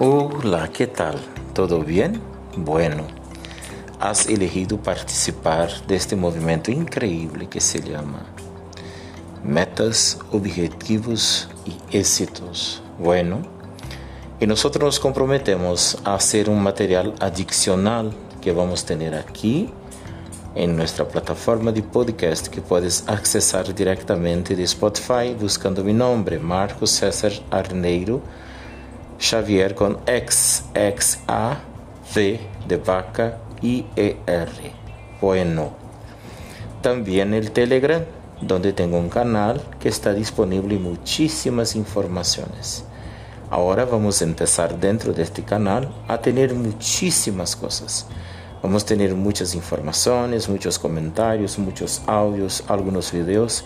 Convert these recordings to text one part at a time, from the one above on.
Hola, ¿qué tal? ¿Todo bien? Bueno, has elegido participar de este movimiento increíble que se llama Metas, Objetivos y Éxitos. Bueno, y nosotros nos comprometemos a hacer un material adicional que vamos a tener aquí en nuestra plataforma de podcast que puedes accesar directamente de Spotify buscando mi nombre, Marcos César Arneiro Xavier con X, X, A, V de vaca, I, E, R. Bueno. También el Telegram, donde tengo un canal que está disponible muchísimas informaciones. Ahora vamos a empezar dentro de este canal a tener muchísimas cosas. Vamos a tener muchas informaciones, muchos comentarios, muchos audios, algunos videos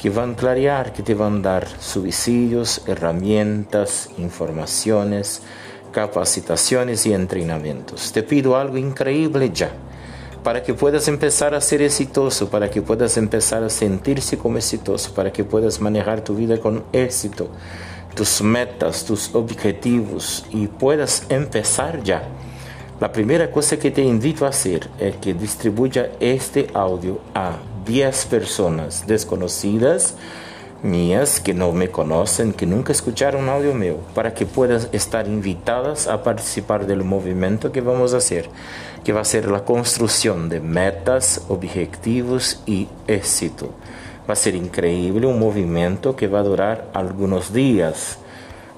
que van a clarear, que te van a dar subsidios, herramientas, informaciones, capacitaciones y entrenamientos. Te pido algo increíble ya, para que puedas empezar a ser exitoso, para que puedas empezar a sentirse como exitoso, para que puedas manejar tu vida con éxito, tus metas, tus objetivos y puedas empezar ya. La primera cosa que te invito a hacer es que distribuya este audio a 10 personas desconocidas mías que no me conocen, que nunca escucharon un audio mío, para que puedan estar invitadas a participar del movimiento que vamos a hacer, que va a ser la construcción de metas, objetivos y éxito. Va a ser increíble, un movimiento que va a durar algunos días,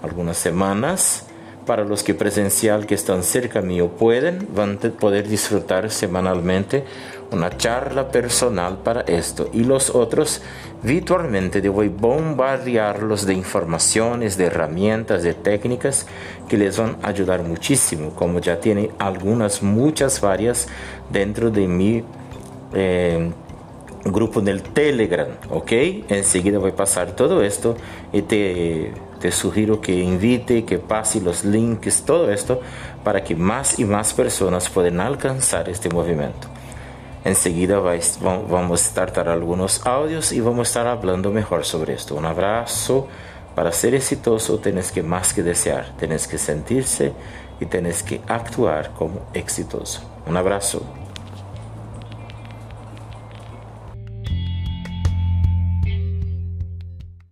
algunas semanas. Para los que presencial que están cerca mío pueden, van a poder disfrutar semanalmente una charla personal para esto. Y los otros virtualmente a bombardearlos de informaciones, de herramientas, de técnicas que les van a ayudar muchísimo, como ya tiene algunas, muchas varias dentro de mi eh, grupo del Telegram, ¿ok? Enseguida voy a pasar todo esto y te, te sugiero que invite, que pase los links, todo esto, para que más y más personas puedan alcanzar este movimiento. Enseguida vamos a tratar algunos audios y vamos a estar hablando mejor sobre esto. Un abrazo. Para ser exitoso tienes que más que desear, tienes que sentirse y tienes que actuar como exitoso. Un abrazo.